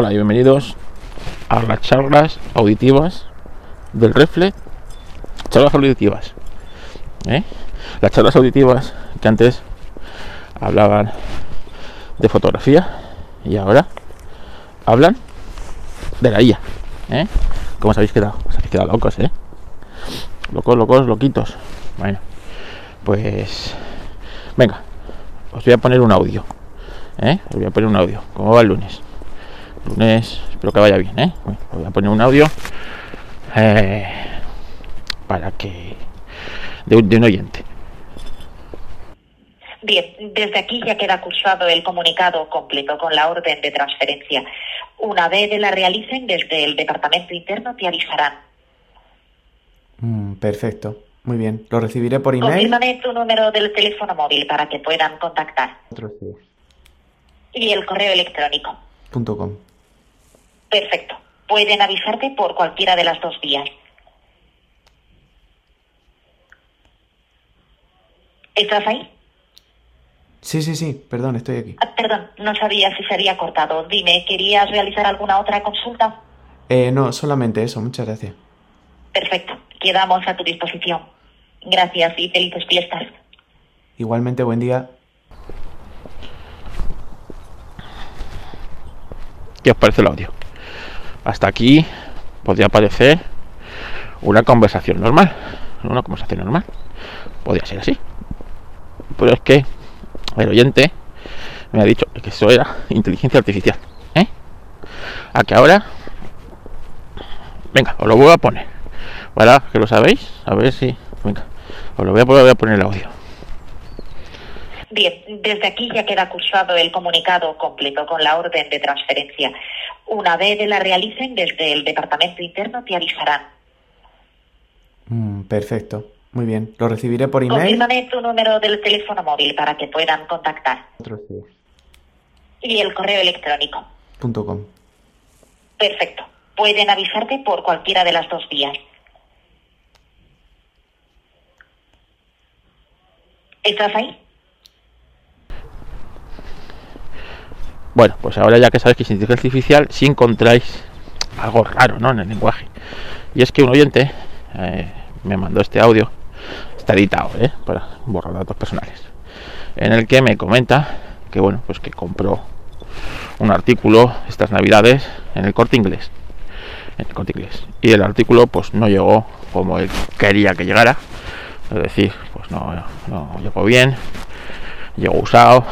Hola y bienvenidos a las charlas auditivas del Refle. Charlas auditivas. ¿eh? Las charlas auditivas que antes hablaban de fotografía y ahora hablan de la IA. ¿eh? ¿Cómo os habéis quedado? Os habéis quedado locos, ¿eh? Locos, locos, loquitos. Bueno, pues venga, os voy a poner un audio. ¿eh? Os voy a poner un audio. ¿Cómo va el lunes? Lunes, espero que vaya bien, ¿eh? voy a poner un audio eh, para que de un, de un oyente. Bien, desde aquí ya queda cursado el comunicado completo con la orden de transferencia. Una vez la realicen desde el departamento interno te avisarán. Mm, perfecto, muy bien. Lo recibiré por email. Confírmame tu número del teléfono móvil para que puedan contactar. Otro sí. Y el correo electrónico. Punto com. Perfecto. Pueden avisarte por cualquiera de las dos vías. ¿Estás ahí? Sí, sí, sí, perdón, estoy aquí. Ah, perdón, no sabía si se había cortado. Dime, ¿querías realizar alguna otra consulta? Eh, no, solamente eso, muchas gracias. Perfecto. Quedamos a tu disposición. Gracias y felices fiestas. Igualmente, buen día. ¿Qué os parece el audio? Hasta aquí podría parecer una conversación normal. Una conversación normal. Podría ser así. Pero es que el oyente me ha dicho que eso era inteligencia artificial. ¿eh? A que ahora. Venga, os lo vuelvo a poner. ¿Verdad? Que lo sabéis. A ver si. Venga, os lo voy voy a poner el audio. Bien, desde aquí ya queda cursado el comunicado completo con la orden de transferencia. Una vez la realicen desde el departamento interno te avisarán. Mm, perfecto, muy bien. Lo recibiré por email. Confírmame tu número del teléfono móvil para que puedan contactar. Otro sí. Y el correo electrónico. Punto com. Perfecto. Pueden avisarte por cualquiera de las dos vías. ¿Estás ahí? Bueno, pues ahora ya que sabéis que es inteligencia artificial, si encontráis algo raro ¿no? en el lenguaje. Y es que un oyente eh, me mandó este audio, está editado, ¿eh? para borrar datos personales, en el que me comenta que bueno, pues que compró un artículo estas navidades en el corte inglés. En el corte inglés. Y el artículo pues no llegó como él quería que llegara. Es decir, pues no, no llegó bien, llegó usado.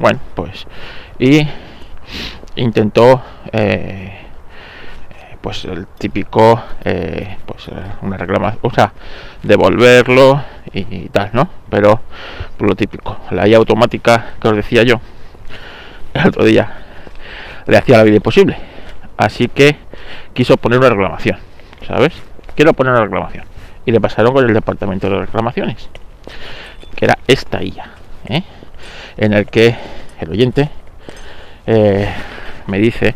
Bueno, pues y intentó eh, pues el típico eh, pues una reclamación o sea devolverlo y, tal no pero por lo típico la IA automática que os decía yo el otro día le hacía la vida imposible. Así que quiso poner una reclamación sabes quiero poner una reclamación. Y le pasaron con el departamento de reclamaciones que era esta IA ¿eh? en el que el oyente eh, me dice,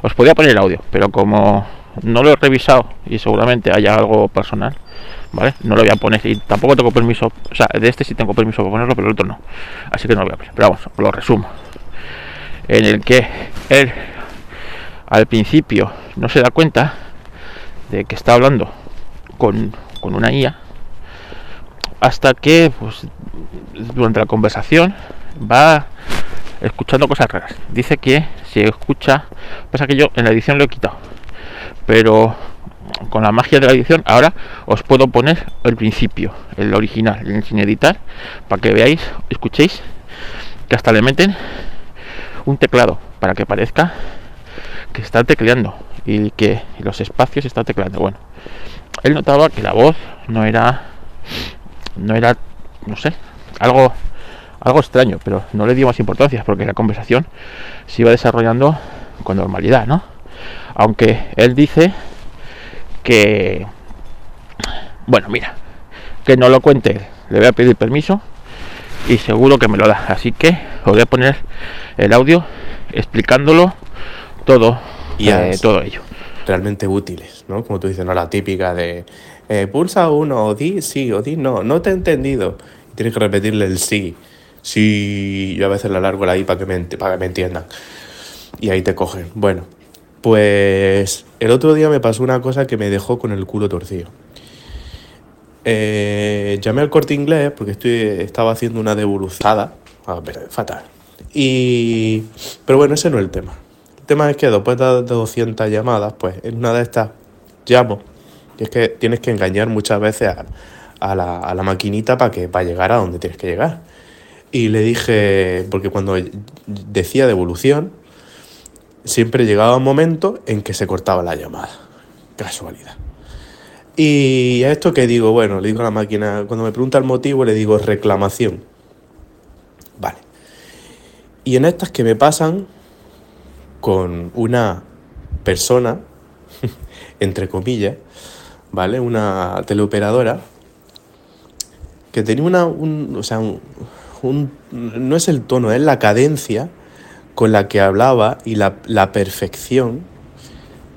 os podía poner el audio, pero como no lo he revisado y seguramente haya algo personal, ¿vale? No lo voy a poner y tampoco tengo permiso, o sea, de este sí tengo permiso para ponerlo, pero el otro no. Así que no lo voy a poner. Pero vamos, lo resumo. En el que él al principio no se da cuenta de que está hablando con, con una IA hasta que pues, durante la conversación va escuchando cosas raras. Dice que si escucha, pasa que yo en la edición lo he quitado, pero con la magia de la edición ahora os puedo poner el principio, el original, el sin editar, para que veáis, escuchéis que hasta le meten un teclado para que parezca que está tecleando y que los espacios está tecleando. Bueno, él notaba que la voz no era, no era, no sé, algo algo extraño, pero no le dio más importancia porque la conversación se iba desarrollando con normalidad, ¿no? Aunque él dice que, bueno, mira, que no lo cuente, le voy a pedir permiso y seguro que me lo da. Así que os voy a poner el audio explicándolo todo, Y eh, todo ello. realmente útiles, ¿no? Como tú dices, ¿no? La típica de eh, pulsa uno, o di sí, o di no, no te he entendido. Y tienes que repetirle el sí. Sí, yo a veces la largo la I para que me, para que me entiendan. y ahí te cogen. Bueno, pues el otro día me pasó una cosa que me dejó con el culo torcido. Eh, llamé al corte inglés porque estoy, estaba haciendo una devolucionada. A ver, fatal. Y, pero bueno, ese no es el tema. El tema es que después de 200 llamadas, pues en una de estas llamo. Y es que tienes que engañar muchas veces a, a, la, a la, maquinita para que para llegar a donde tienes que llegar. Y le dije, porque cuando decía devolución, siempre llegaba un momento en que se cortaba la llamada. Casualidad. Y a esto que digo, bueno, le digo a la máquina, cuando me pregunta el motivo, le digo reclamación. Vale. Y en estas que me pasan con una persona, entre comillas, ¿vale? Una teleoperadora, que tenía una, un, o sea, un, no es el tono, es la cadencia con la que hablaba y la, la perfección,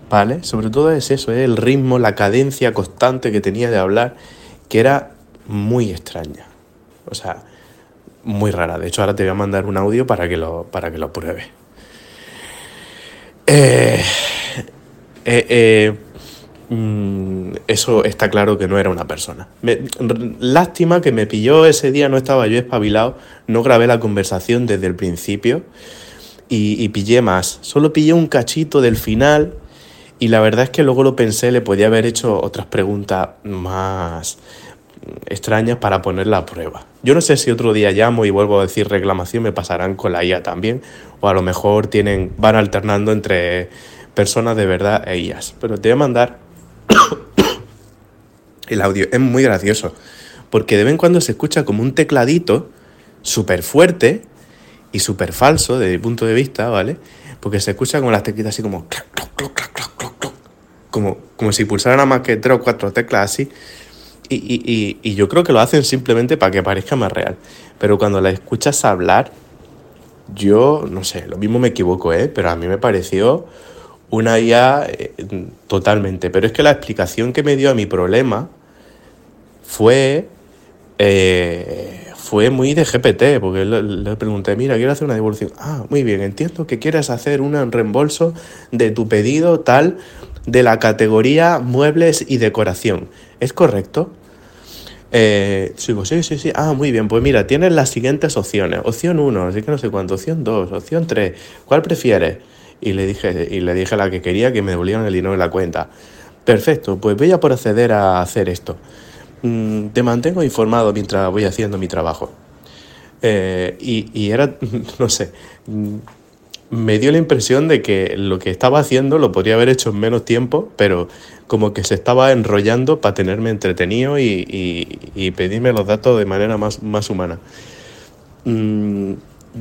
¿vale? Sobre todo es eso, es el ritmo, la cadencia constante que tenía de hablar, que era muy extraña. O sea, muy rara. De hecho, ahora te voy a mandar un audio para que lo, para que lo pruebes. Eh, eh, eh, mm, eso está claro que no era una persona. Lástima que me pilló ese día, no estaba yo espabilado, no grabé la conversación desde el principio y, pillé más. Solo pillé un cachito del final y la verdad es que luego lo pensé, le podía haber hecho otras preguntas más extrañas para ponerla a prueba. Yo no sé si otro día llamo y vuelvo a decir reclamación, me pasarán con la IA también, o a lo mejor tienen, van alternando entre personas de verdad e IAs. Pero te voy a mandar el audio, es muy gracioso, porque de vez en cuando se escucha como un tecladito súper fuerte y súper falso desde mi punto de vista, ¿vale? Porque se escucha como las teclitas así como... Como, como si pulsaran a más que tres o cuatro teclas así. Y, y, y, yo creo que lo hacen simplemente para que parezca más real. Pero cuando la escuchas hablar, yo no sé, lo mismo me equivoco, ¿eh? Pero a mí me pareció una IA eh, totalmente. Pero es que la explicación que me dio a mi problema fue eh, fue muy de GPT, porque le, pregunté, mira, quiero hacer una devolución. Ah, muy bien, entiendo que quieres hacer un reembolso de tu pedido tal de la categoría muebles y decoración. ¿Es correcto? Eh, sí, sí, sí. Ah, muy bien, pues mira, tienes las siguientes opciones. Opción 1, así que no sé cuánto. Opción 2, opción 3. ¿Cuál prefieres? Y le dije, y le dije a la que quería que me devolvieran el dinero en la cuenta. Perfecto, pues voy a proceder a hacer esto mmm, te mantengo informado mientras voy haciendo mi trabajo. Eh, y, y, era, no sé, me dio la impresión de que lo que estaba haciendo lo podría haber hecho en menos tiempo, pero como que se estaba enrollando para tenerme entretenido y, y, y pedirme los datos de manera más, más humana. Mm,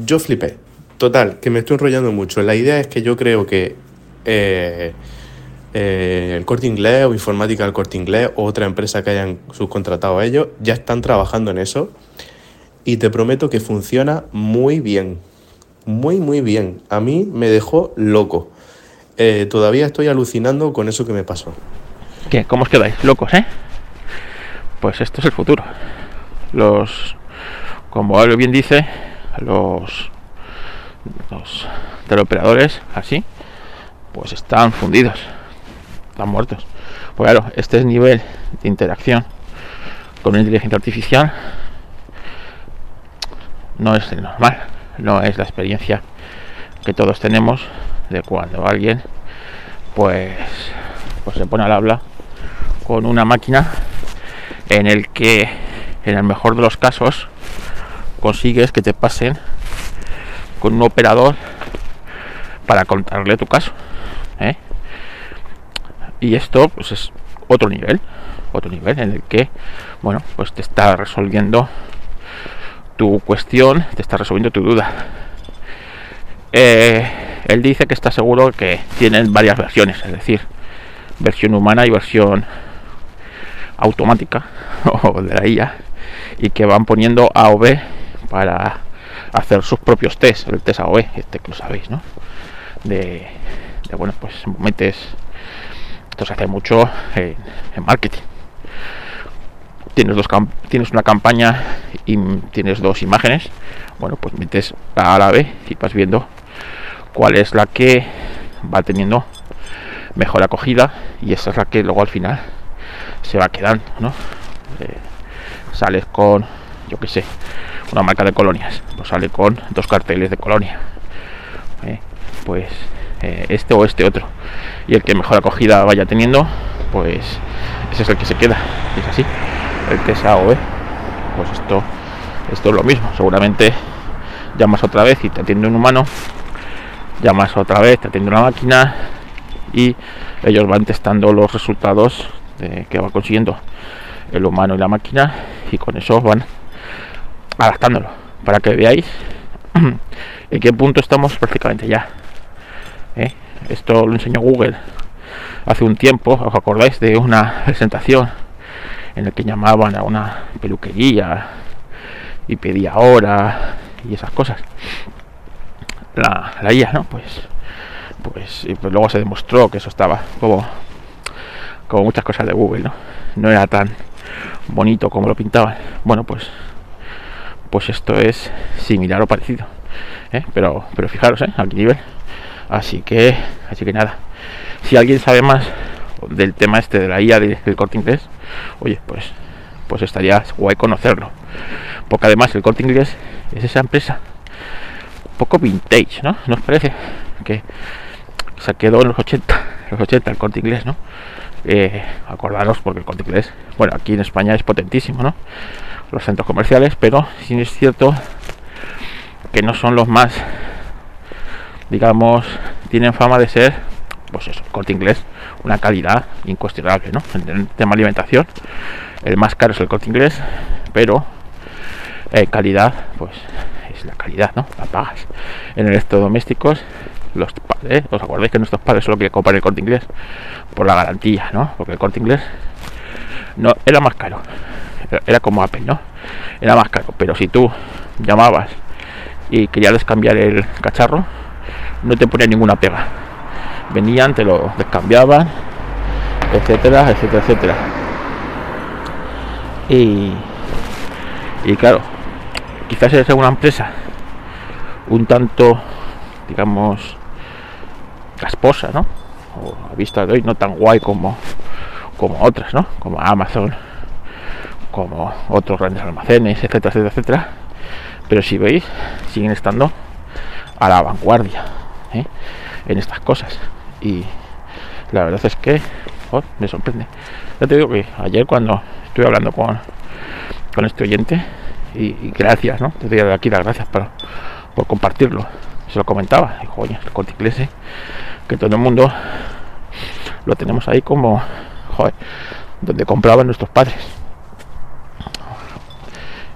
yo flipé. Total, que me estoy enrollando mucho. La idea es que yo creo que eh, eh, el Corte Inglés o Informática del Corte Inglés o otra empresa que hayan subcontratado a ellos ya están trabajando en eso y te prometo que funciona muy bien, muy muy bien. A mí me dejó loco. Eh, todavía estoy alucinando con eso que me pasó. ¿Qué? ¿Cómo os quedáis? Locos, ¿eh? Pues esto es el futuro. Los, como algo bien dice, los, los teleoperadores así, pues están fundidos están muertos. Pues claro, este es nivel de interacción con una inteligencia artificial no es el normal, no es la experiencia que todos tenemos de cuando alguien pues, pues se pone al habla con una máquina en el que en el mejor de los casos consigues que te pasen con un operador para contarle tu caso. ¿eh? y esto pues es otro nivel otro nivel en el que bueno pues te está resolviendo tu cuestión te está resolviendo tu duda eh, él dice que está seguro que tienen varias versiones es decir versión humana y versión automática o de la IA y que van poniendo A o B para hacer sus propios test el test AOE este que lo sabéis no de, bueno pues metes esto se hace mucho en, marketing. Tienes, dos tienes una campaña y tienes dos imágenes. Bueno, pues metes a la B y vas viendo cuál es la que va teniendo mejor acogida y esa es la que luego al final se va quedando, ¿no? Eh, sales con, yo que sé, una marca de colonias, pues sale con dos carteles de colonia, eh, pues eh, este o este otro, y el que mejor acogida vaya teniendo, pues ese es el que se queda, es así, el que sea o pues esto, esto es lo mismo, seguramente llamas otra vez y te atiende un humano, llamas otra vez, te atiende una máquina y ellos van testando los resultados que va consiguiendo el humano y la máquina y con eso van adaptándolo para que veáis en qué punto estamos prácticamente ya. ¿eh? Esto lo enseñó Google hace un tiempo, os acordáis de una presentación en la que llamaban a una peluquería y pedía hora y esas cosas. La, la IA, ¿no? Pues, pues, y pues luego se demostró que eso estaba como, como muchas cosas de Google, ¿no? No era tan bonito como lo pintaban. Bueno, pues, pues esto es similar o parecido, ¿eh? pero, pero fijaros, ¿eh? A qué nivel. Así que, así que nada. Si alguien sabe más del tema este de la IA del corte inglés, oye, pues, pues estaría guay conocerlo. Porque además el corte inglés es esa empresa un poco vintage, ¿no? ¿Nos parece? Que se quedó en los 80, los 80 el corte inglés, ¿no? Eh, acordaros porque el corte inglés, bueno, aquí en España es potentísimo, ¿no? Los centros comerciales, pero sí es cierto que no son los más, digamos, tienen fama de ser, pues eso, corte inglés, una calidad incuestionable, ¿no? En el tema alimentación, el más caro es el corte inglés, pero eh, calidad, pues es la calidad, ¿no? La pagas. En electrodomésticos, los padres, ¿os acordáis que nuestros padres solo que comprar el corte inglés? Por la garantía, ¿no? Porque el corte inglés no era más caro. Era como Apple, ¿no? Era más caro. Pero si tú llamabas y querías cambiar el cacharro, no te ponía ninguna pega. Venían, te lo descambiaban, etcétera, etcétera, etcétera. Y, y claro, quizás es una empresa un tanto, digamos, casposa, ¿no? A vista de hoy no tan guay como, como otras, ¿no? Como Amazon, como otros grandes almacenes, etcétera, etcétera, etcétera. Pero si veis, siguen estando a la vanguardia ¿eh? en estas cosas. Y la verdad es que oh, me sorprende. Ya te digo que ayer cuando estuve hablando con, con este oyente, y, gracias, ¿no? Te doy aquí las gracias por, por compartirlo. Se lo comentaba, dijo, oye, el corte inglés, ¿eh? Que todo el mundo lo tenemos ahí como, joder, donde compraban nuestros padres.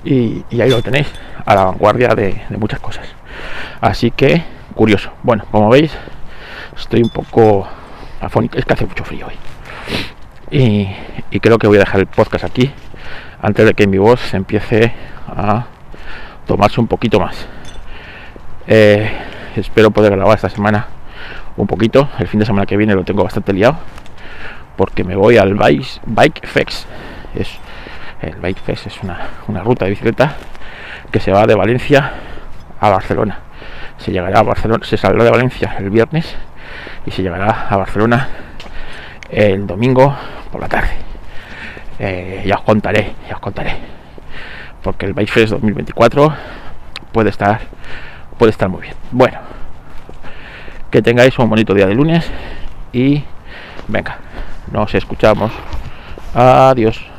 Y, ahí lo tenéis, a la vanguardia de, muchas cosas. Así que, curioso. Bueno, como veis, estoy un poco afónico, es que hace mucho frío hoy. Y, creo que voy a dejar el podcast aquí antes de que mi voz empiece a tomarse un poquito más. Eh, espero poder grabar esta semana un poquito. El fin de semana que viene lo tengo bastante liado porque me voy al Bike, Bike. Es, el Bike Fest es una, una ruta de bicicleta que se va de Valencia a Barcelona. Se llegará a Barcelona, se saldrá de Valencia el viernes y se llegará a Barcelona el domingo por la tarde. Eh, ya os contaré, ya os contaré. Porque el Bike Fest 2024 puede estar puede estar muy bien. Bueno, que tengáis un bonito día de lunes y venga, nos escuchamos. Adiós.